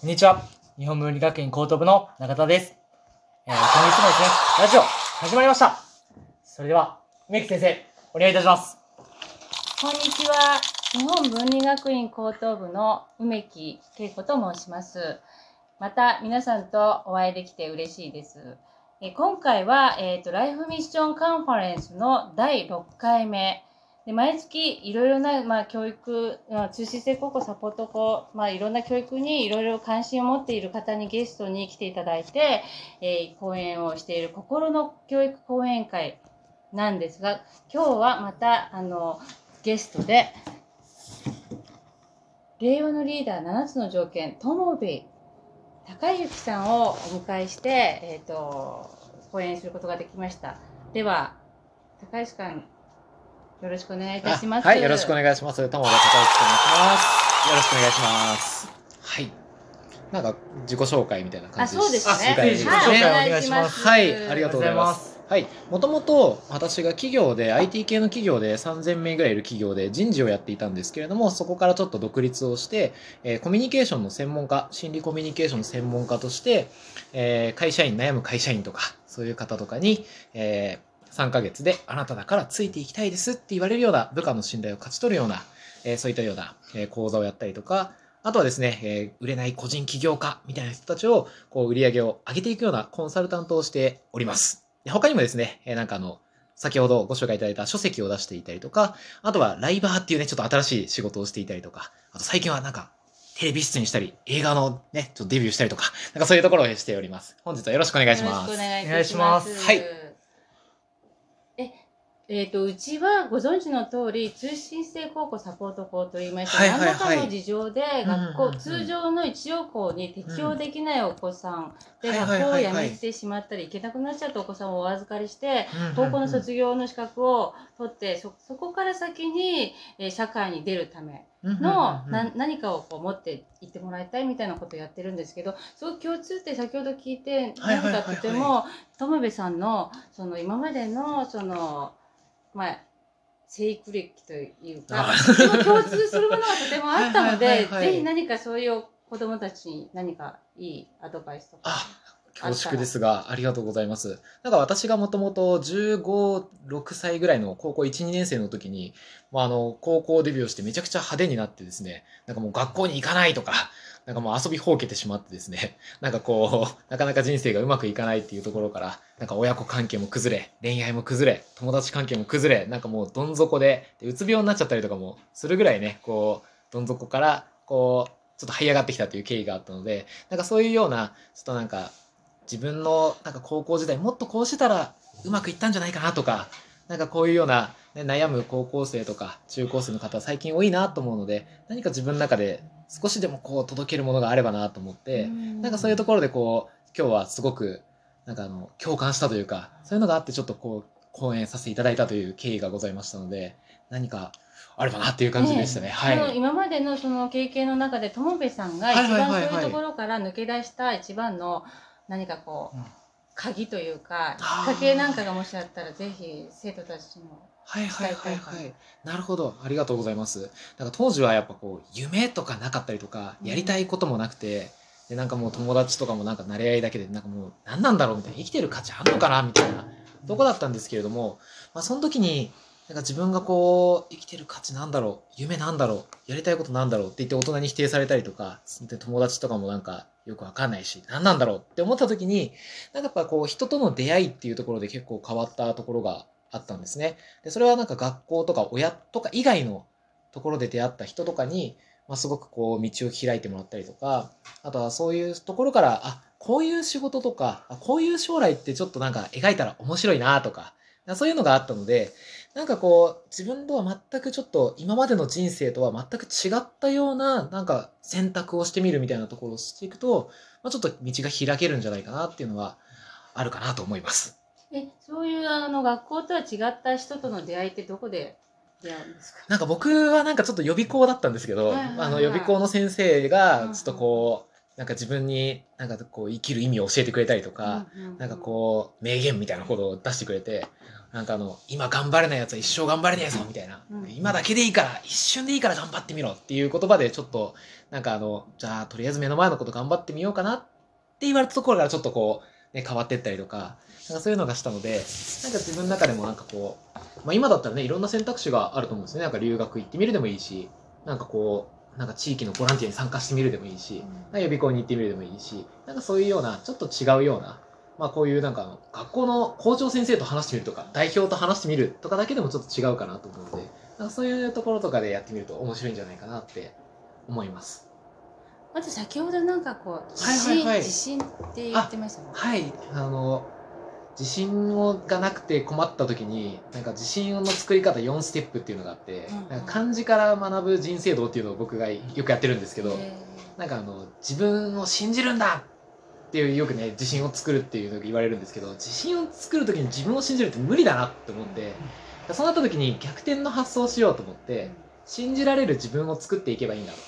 こんにちは。日本文理学院高等部の中田です。えー、今月もですね、ラジオ始まりました。それでは、梅木先生、お願いいたします。こんにちは。日本文理学院高等部の梅木恵子と申します。また皆さんとお会いできて嬉しいです。え今回は、えーと、ライフミッションカンファレンスの第6回目。で毎月いろいろな、まあ、教育、まあ、通信制高校サポート校、まあ、いろんな教育にいろいろ関心を持っている方にゲストに来ていただいて、えー講演をしている心の教育講演会なんですが、今日はまた、あの、ゲストで、令和のリーダー7つの条件、友部高之さんをお迎えして、えっ、と、講演することができました。では、高之さん、よろしくお願いいたします。あはい、よろしくお願いします。玉田孝之と申します。よろしくお願いします。はい。なんか自己紹介みたいな感あ、じそうですね。自己紹介はいお願いしますはい、ありがとうございまありがとうございますはい。もともと私が企業で、IT 系の企業で3000名ぐらいいる企業で人事をやっていたんですけれども、そこからちょっと独立をして、えーコミュニケーションの専門家、心理コミュニケーションの専門家として、えー会社員、悩む会社員とか、そういう方とかに、えー3ヶ月であなただからついていきたいですって言われるような部下の信頼を勝ち取るような、えーそういったような、えー講座をやったりとか、あとはですね、えー売れない個人起業家みたいな人たちを、こう、売り上げを上げていくようなコンサルタントをしております。で他にもですね、えーなんかあの、先ほどご紹介いただいた書籍を出していたりとか、あとはライバーっていうね、ちょっと新しい仕事をしていたりとか、あと最近はなんか、テレビ出演したり、映画のね、ちょっとデビューしたりとか、なんかそういうところをしております。本日はよろしくお願いします。よろしくお願いします。はいえ、えっ、と、うちはご存知の通り、通信制高校サポート校といいまして、はいはいはい。何らかの事情で学校、うんうん。うん通常の一応校に適用できないお子さん、で、はい学校を辞めてしまったり、行けなくなっちゃったお子さんをお預かりして、うん高校の卒業の資格を取って、そ、そこから先に、えー社会に出るための、な何かをこう持って行ってもらいたいみたいなことをやってるんですけど、すごく共通って先ほど聞いて、はいはいはいはい。何かとても、友部さんの、その今までの、その、まあ、生育歴というか、とても共通するものがとてもあったので、ぜひ何かそういう子供たちに何かいいアドバイスとか。あ、恐縮ですが、ありがとうございます。なんか私がもともと15、6歳ぐらいの高校1、2年生の時に、まあ、あの、高校デビューをしてめちゃくちゃ派手になってですね、なんかもう学校に行かないとか、なんかもう遊びほうけてしまってですね、なんかこう、なかなか人生がうまくいかないっていうところから、なんか親子関係も崩れ、恋愛も崩れ、友達関係も崩れ、なんかもうどん底で、でうつ病になっちゃったりとかもするぐらいね、こう、どん底から、こう、ちょっと這い上がってきたという経緯があったので、なんかそういうような、ちょっとなんか、自分のなんか高校時代もっとこうしてたらうまくいったんじゃないかなとか、なんかこういうような、ね、悩む高校生とか中高生の方最近多いなと思うので、何か自分の中で少しでもこう届けるものがあればなと思って、なんかそういうところでこう、今日はすごく、なんかあの、共感したというか、そういうのがあってちょっとこう、講演させていただいたという経緯がございましたので、何かあればなっていう感じでしたね。そのはい。今までのその経験の中で友部さんがはい一番はいはいはいそういうところから抜け出した一番の何かこう、うん鍵というかきっかけなんかがもしあったらぜひ生徒たちにもはいはいはいはい。なるほど。ありがとうございます。なんか当時はやっぱこう、夢とかなかったりとか、やりたいこともなくて、で、なんかもう友達とかもなんか慣れ合いだけで、なんかもう何なんだろうみたいな、生きてる価値あんのかなみたいなとこだったんですけれども、まあその時に、なんか自分がこう、生きてる価値なんだろう夢なんだろうやりたいことなんだろうって言って大人に否定されたりとか、で友達とかもなんかよくわかんないし、何なんだろうって思った時に、なんかやっぱこう人との出会いっていうところで結構変わったところがあったんですね。で、それはなんか学校とか親とか以外のところで出会った人とかに、まあ、すごくこう道を開いてもらったりとか、あとはそういうところから、あ、こういう仕事とか、あこういう将来ってちょっとなんか描いたら面白いなとか、そういうのがあったので、なんかこう、自分とは全くちょっと今までの人生とは全く違ったような、なんか選択をしてみるみたいなところをしていくと、まあ、ちょっと道が開けるんじゃないかなっていうのはあるかなと思います。えそういうあの学校とは違った人との出会いってどこで出会うんですか？なんか僕はなんかちょっと予備校だったんですけど、はいはいはい。あの予備校の先生がうんうんちょっとこう、なんか自分になんかこう生きる意味を教えてくれたりとか、なんかこう名言みたいなことを出してくれて、なんかあの、今頑張れないやつは一生頑張れねえぞみたいな、うん。今だけでいいから、一瞬でいいから頑張ってみろっていう言葉でちょっと、なんかあの、じゃあとりあえず目の前のこと頑張ってみようかなって言われたところからちょっとこう、ね、変わってったりとか、なんかそういうのがしたので、なんか自分の中でもなんかこう、まあ今だったらね、いろんな選択肢があると思うんですよね。なんか留学行ってみるでもいいし、なんかこう、なんか地域のボランティアに参加してみるでもいいし、なんか予備校に行ってみるでもいいし、なんかそういうような、ちょっと違うような、まあこういうなんか学校の校長先生と話してみるとか、代表と話してみるとかだけでもちょっと違うかなと思うので、なんかそういうところとかでやってみると面白いんじゃないかなって思います。あと先ほどなんかこう自はい信、はいはい自信って言ってましたもんね。はい、あの、自信をがなくて困った時に、なんか自信の作り方4ステップっていうのがあって、うんうんなんか漢字から学ぶ人生道っていうのを僕がよくやってるんですけど、へなんかあの、自分を信じるんだっていうよくね、自信を作るっていうのが言われるんですけど、自信を作る時に自分を信じるって無理だなって思って、そうなった時に逆転の発想をしようと思って、信じられる自分を作っていけばいいんだと。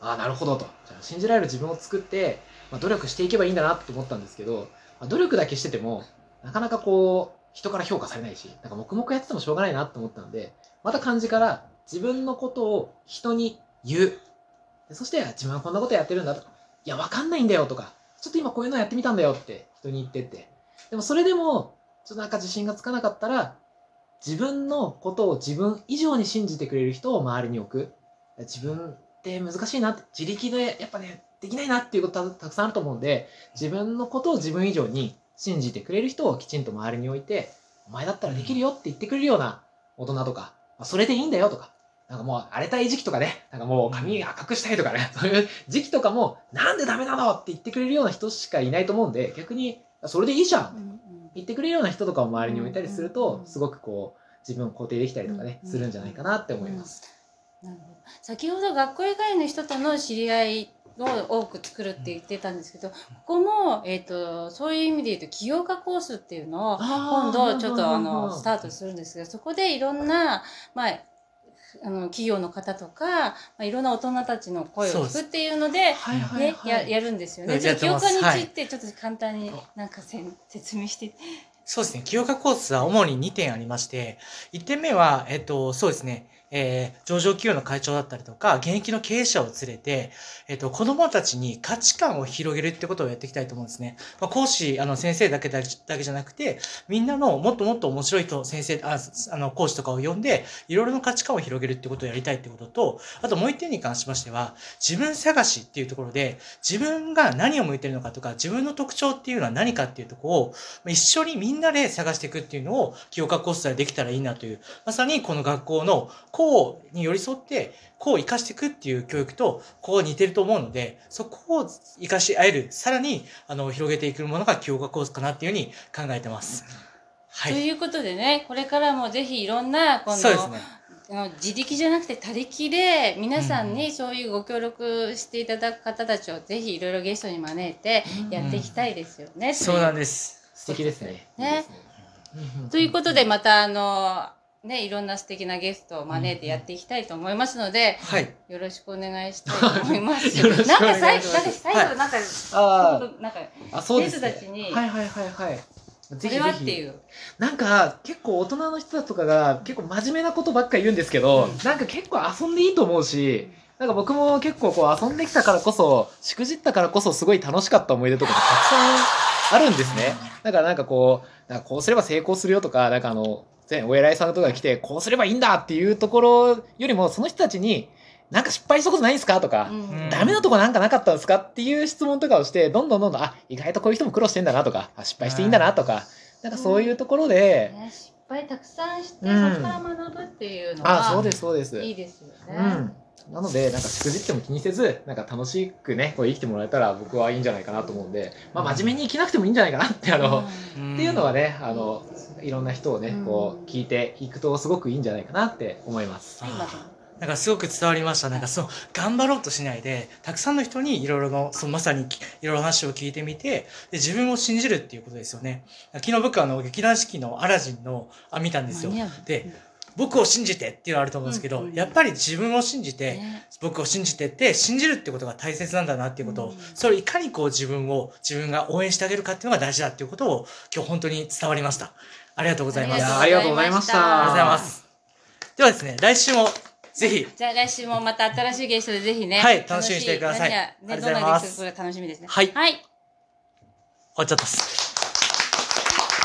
ああ、なるほどと。じゃあ信じられる自分を作って、まあ、努力していけばいいんだなって思ったんですけど、まあ、努力だけしてても、なかなかこう、人から評価されないし、なんか黙々やっててもしょうがないなって思ったので、また漢字から自分のことを人に言う。でそして、自分はこんなことやってるんだと。いや、わかんないんだよとか、ちょっと今こういうのやってみたんだよって人に言ってって。でもそれでも、ちょっとなんか自信がつかなかったら、自分のことを自分以上に信じてくれる人を周りに置く。自分って難しいなって、自力でやっぱね、できないなっていうことたたくさんあると思うんで、自分のことを自分以上に信じてくれる人をきちんと周りに置いて、お前だったらできるよって言ってくれるような大人とか、それでいいんだよとか、なんかもう荒れたい時期とかね、なんかもう髪赤くしたいとかね、そういう時期とかも、なんでダメなのって言ってくれるような人しかいないと思うんで、逆に、それでいいじゃん。言ってくれるような人とかを周りに置いたりするうんと、すごくこう、自分を肯定できたりとかね、うんするんじゃないかなって思います。なるほど先ほど学校以外の人との知り合いを多く作るって言ってたんですけど、ここも、えっ、と、そういう意味で言うと、起業家コースっていうのを、今度ちょっとあの、スタートするんですけど、そこでいろんな、まあ、あの、企業の方とか、まあ、いろんな大人たちの声を聞くっていうので、はいはいね、はい。や、やるんですよね。うんちょっとやってます起業家について、ちょっと簡単になんかせん説明して。そうですね。清川コースは主に2点ありまして、1点目は、えっと、そうですね。えー上場企業の会長だったりとか、現役の経営者を連れて、えっと、子供たちに価値観を広げるってことをやっていきたいと思うんですね。まあ、講師、あの、先生だけだけじゃなくて、みんなのもっともっと面白い人、先生、ああの、講師とかを呼んで、いろいろな価値観を広げるってことをやりたいってことと、あともう一点に関しましては、自分探しっていうところで、自分が何を向いてるのかとか、自分の特徴っていうのは何かっていうところを、一緒にみんなで探していくっていうのを、清川コースでできたらいいなという、まさにこの学校のこうに寄り添って、こうを生かしていくっていう教育と、こう似てると思うので、そこを生かし合える、さらに、あの、広げていくものが清川コースかなっていうふうに考えてます。はい。ということでね、これからもぜひいろんな、この、そうですね。あの自力じゃなくて他力で皆さんにそういうご協力していただく方たちをぜひいろいろゲストに招いてやっていきたいですよね。そうなんです。素敵ですね。ねいいね。ということでまたあのねいろんな素敵なゲストを招いてやっていきたいと思いますので、はい。よろしくお願いしたいと思います。よろしくお願いしますなんか最後なんか最後なんか、あそうです、ね。たちにはいはいはいはい。ぜひぜひ。はっていう。なんか、結構大人の人とかが結構真面目なことばっかり言うんですけど、うんなんか結構遊んでいいと思うし、なんか僕も結構こう遊んできたからこそ、しくじったからこそすごい楽しかった思い出とかもたくさんあるんですね。だからなんかこう、なんかこうすれば成功するよとか、なんかあの、前お偉いさんとかが来て、こうすればいいんだっていうところよりも、その人たちに、なんか失敗したことないんですか？とか、うんダメなとこなんかなかったんですか？っていう質問とかをして、どんどんどんどん、あ、意外とこういう人も苦労してんだなとか、あ失敗していいんだなとか、なんかそういうところで、ね、失敗たくさんして、うんそこから学ぶっていうのあ、そうはです、そうです。いいですよね。うん。なので、なんかしくじっても気にせず、なんか楽しくね、こう生きてもらえたら僕はいいんじゃないかなと思うんで、まあ真面目に生きなくてもいいんじゃないかなって、あの、うんっていうのはね、あの、いろんな人をねうん、こう聞いていくとすごくいいんじゃないかなって思います。なんかすごく伝わりました。なんかそう、頑張ろうとしないで、たくさんの人にいろいろの、そうまさにきいろいろ話を聞いてみて、で、自分を信じるっていうことですよね。昨日僕あの、劇団四季のアラジンの、あ、見たんですよ。で、僕を信じてっていうのあると思うんですけど、うんうんやっぱり自分を信じて、ね僕を信じてって、信じるってことが大切なんだなっていうことを、うんそれをいかにこう自分を、自分が応援してあげるかっていうのが大事だっていうことを、今日本当に伝わりました。ありがとうございます。あありがとうございましたりがとうございます。ではですね、来週もぜひ、じゃあ来週もまた新しいゲストでぜひね。はい楽しみにしてください楽しありがとうごね、ざいます楽しみですね。はいはい。終わっちゃったっす。